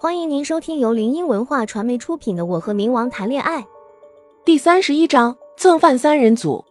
欢迎您收听由林音文化传媒出品的《我和冥王谈恋爱》第三十一章赠饭三人组。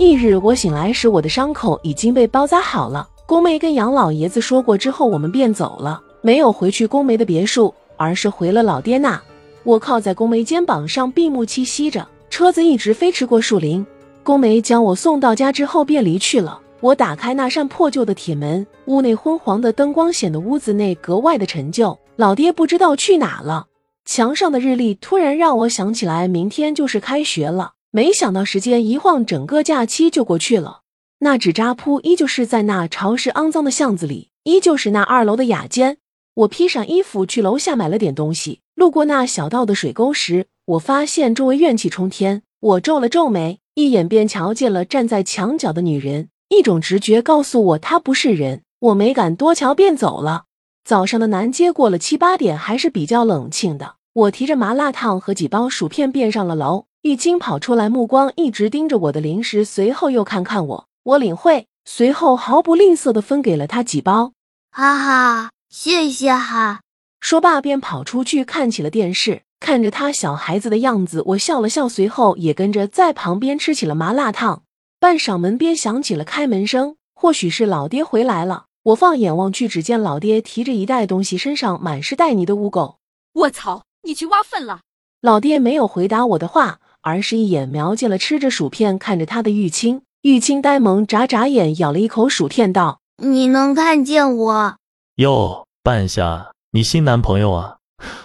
翌日我醒来时，我的伤口已经被包扎好了。宫梅跟杨老爷子说过之后，我们便走了，没有回去宫梅的别墅，而是回了老爹那。我靠在宫梅肩膀上，闭目栖息着。车子一直飞驰过树林，宫梅将我送到家之后便离去了。我打开那扇破旧的铁门，屋内昏黄的灯光显得屋子内格外的陈旧。老爹不知道去哪了。墙上的日历突然让我想起来，明天就是开学了。没想到时间一晃，整个假期就过去了。那纸扎铺依旧是在那潮湿肮脏的巷子里，依旧是那二楼的雅间。我披上衣服去楼下买了点东西，路过那小道的水沟时，我发现周围怨气冲天。我皱了皱眉，一眼便瞧见了站在墙角的女人。一种直觉告诉我她不是人，我没敢多瞧，便走了。早上的南街过了七八点还是比较冷清的。我提着麻辣烫和几包薯片便上了楼。玉清跑出来，目光一直盯着我的零食，随后又看看我。我领会，随后毫不吝啬的分给了他几包。哈哈，谢谢哈。说罢便跑出去看起了电视。看着他小孩子的样子，我笑了笑，随后也跟着在旁边吃起了麻辣烫。半晌，门边响起了开门声，或许是老爹回来了。我放眼望去，只见老爹提着一袋东西，身上满是带泥的污垢。我操，你去挖粪了！老爹没有回答我的话，而是一眼瞄见了吃着薯片看着他的玉清。玉清呆萌眨眨眼，咬了一口薯片，道：“你能看见我？哟，半夏，你新男朋友啊？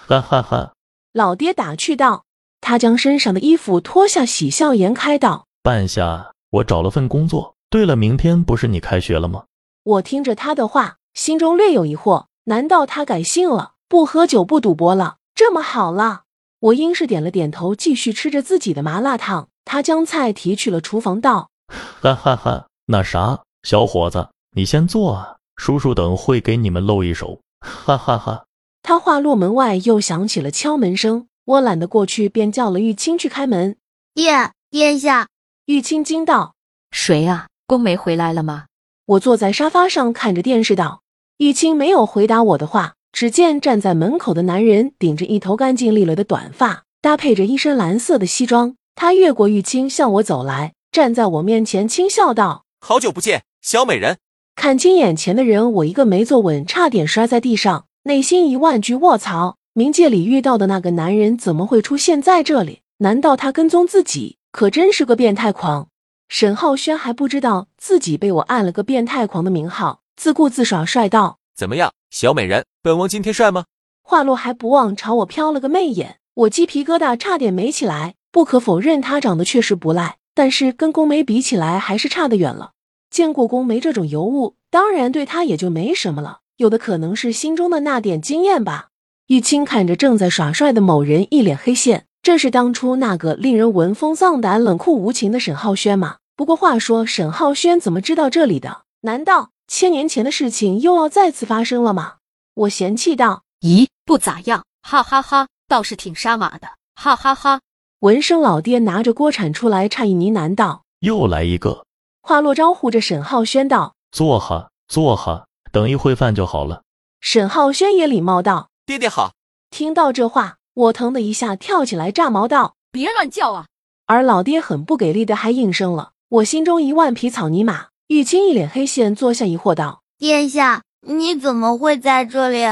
哈哈哈！”老爹打趣道。他将身上的衣服脱下，喜笑颜开道：“半夏。”我找了份工作。对了，明天不是你开学了吗？我听着他的话，心中略有疑惑。难道他改姓了，不喝酒不赌博了？这么好了？我应是点了点头，继续吃着自己的麻辣烫。他将菜提去了厨房，道：“ 哈哈哈，那啥，小伙子，你先坐啊，叔叔等会给你们露一手。”哈哈哈。他话落，门外又响起了敲门声。我懒得过去，便叫了玉清去开门。殿殿下。玉清惊道：“谁啊？宫梅回来了吗？”我坐在沙发上看着电视道。玉清没有回答我的话。只见站在门口的男人顶着一头干净利落的短发，搭配着一身蓝色的西装。他越过玉清向我走来，站在我面前轻笑道：“好久不见，小美人。”看清眼前的人，我一个没坐稳，差点摔在地上，内心一万句卧槽！冥界里遇到的那个男人怎么会出现在这里？难道他跟踪自己？可真是个变态狂！沈浩轩还不知道自己被我按了个变态狂的名号，自顾自耍帅道：“怎么样，小美人，本王今天帅吗？”话落还不忘朝我飘了个媚眼，我鸡皮疙瘩差点没起来。不可否认，他长得确实不赖，但是跟宫梅比起来还是差得远了。见过宫梅这种尤物，当然对他也就没什么了。有的可能是心中的那点经验吧。玉清看着正在耍帅的某人，一脸黑线。这是当初那个令人闻风丧胆、冷酷无情的沈浩轩吗？不过话说，沈浩轩怎么知道这里的？难道千年前的事情又要再次发生了吗？我嫌弃道：“咦，不咋样，哈哈哈，倒是挺杀马的，哈哈哈。”闻声老爹拿着锅铲出来，诧异呢喃道：“又来一个。”话落，招呼着沈浩轩道：“坐哈，坐哈，等一会饭就好了。”沈浩轩也礼貌道：“爹爹好。”听到这话。我疼的一下跳起来，炸毛道：“别乱叫啊！”而老爹很不给力的还应声了。我心中一万匹草泥马。玉清一脸黑线，坐下疑惑道：“殿下，你怎么会在这里？”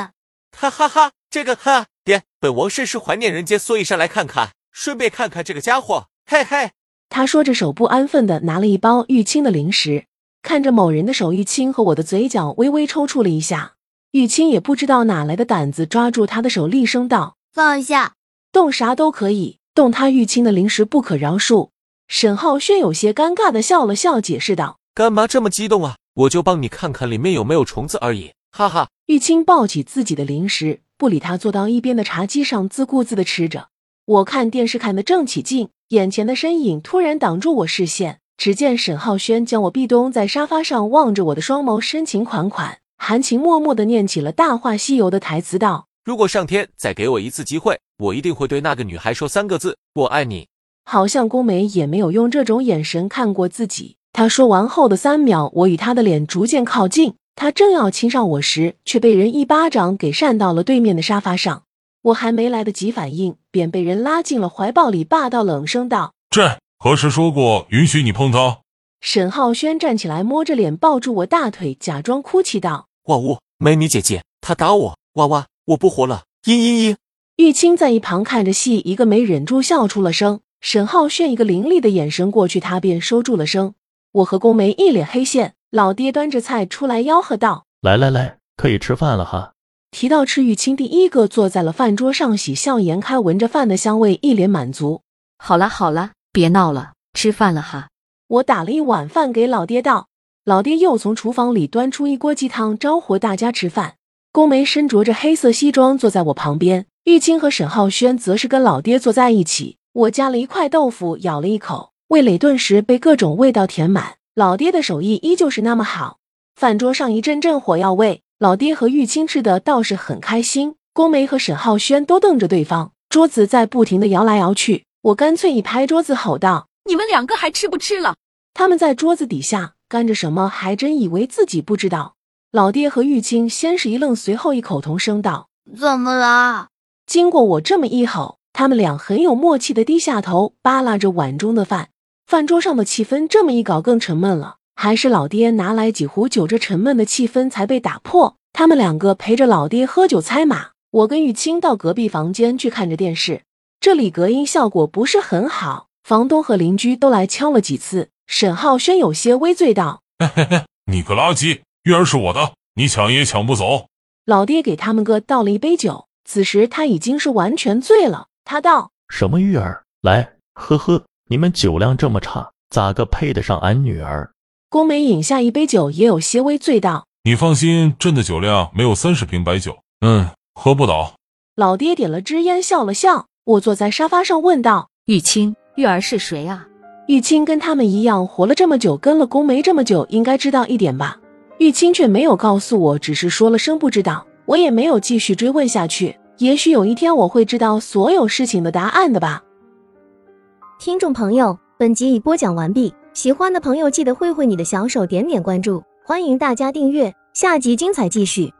哈哈哈，这个哈爹，本王甚是怀念人间，所以上来看看，顺便看看这个家伙。嘿嘿。他说着，手不安分的拿了一包玉清的零食，看着某人的手，玉清和我的嘴角微微抽搐了一下。玉清也不知道哪来的胆子，抓住他的手，厉声道。放下，动啥都可以，动他玉清的零食不可饶恕。沈浩轩有些尴尬的笑了笑，解释道：“干嘛这么激动啊？我就帮你看看里面有没有虫子而已。”哈哈。玉清抱起自己的零食，不理他，坐到一边的茶几上，自顾自的吃着。我看电视看得正起劲，眼前的身影突然挡住我视线。只见沈浩轩将我壁咚在沙发上，望着我的双眸，深情款款、含情脉脉的念起了《大话西游》的台词道。如果上天再给我一次机会，我一定会对那个女孩说三个字：“我爱你。”好像宫梅也没有用这种眼神看过自己。他说完后的三秒，我与他的脸逐渐靠近，他正要亲上我时，却被人一巴掌给扇到了对面的沙发上。我还没来得及反应，便被人拉进了怀抱里，霸道冷声道这何时说过允许你碰她？：“沈浩轩站起来，摸着脸抱住我大腿，假装哭泣道。”哇呜，美女姐姐，他打我，哇哇，我不活了！嘤嘤嘤！玉清在一旁看着戏，一个没忍住笑出了声。沈浩炫一个凌厉的眼神过去，他便收住了声。我和宫梅一脸黑线，老爹端着菜出来吆喝道来来来，可以吃饭了哈。：“提到吃，玉清第一个坐在了饭桌上，喜笑颜开，闻着饭的香味，一脸满足。好了好了，别闹了，吃饭了哈。我打了一碗饭给老爹道，老爹又从厨房里端出一锅鸡汤，招呼大家吃饭。宫梅身着着黑色西装坐在我旁边，玉清和沈浩轩则是跟老爹坐在一起。我夹了一块豆腐，咬了一口，味蕾顿时被各种味道填满。老爹的手艺依旧是那么好。饭桌上一阵阵火药味，老爹和玉清吃的倒是很开心。宫梅和沈浩轩都瞪着对方，桌子在不停的摇来摇去。我干脆一拍桌子吼道。你们两个还吃不吃了？他们在桌子底下干着什么，还真以为自己不知道。老爹和玉清先是一愣，随后异口同声道怎么了？：“经过我这么一吼，他们俩很有默契的低下头，扒拉着碗中的饭。饭桌上的气氛这么一搞更沉闷了。还是老爹拿来几壶酒，这沉闷的气氛才被打破。他们两个陪着老爹喝酒猜码，我跟玉清到隔壁房间去看着电视。这里隔音效果不是很好，房东和邻居都来敲了几次。沈浩轩有些微醉道。嘿嘿嘿你个垃圾！玉儿是我的，你抢也抢不走。老爹给他们哥倒了一杯酒，此时他已经是完全醉了。他道什么玉儿？来，呵呵，你们酒量这么差，咋个配得上俺女儿？：“宫梅饮下一杯酒，也有些微醉道。你放心，朕的酒量没有三十瓶白酒，嗯，喝不倒。”老爹点了支烟，笑了笑。我坐在沙发上问道玉清，玉儿是谁啊？：“玉清跟他们一样活了这么久，跟了宫梅这么久，应该知道一点吧？”玉清却没有告诉我，只是说了声不知道。我也没有继续追问下去。也许有一天我会知道所有事情的答案的吧。听众朋友，本集已播讲完毕，喜欢的朋友记得挥挥你的小手，点点关注，欢迎大家订阅，下集精彩继续。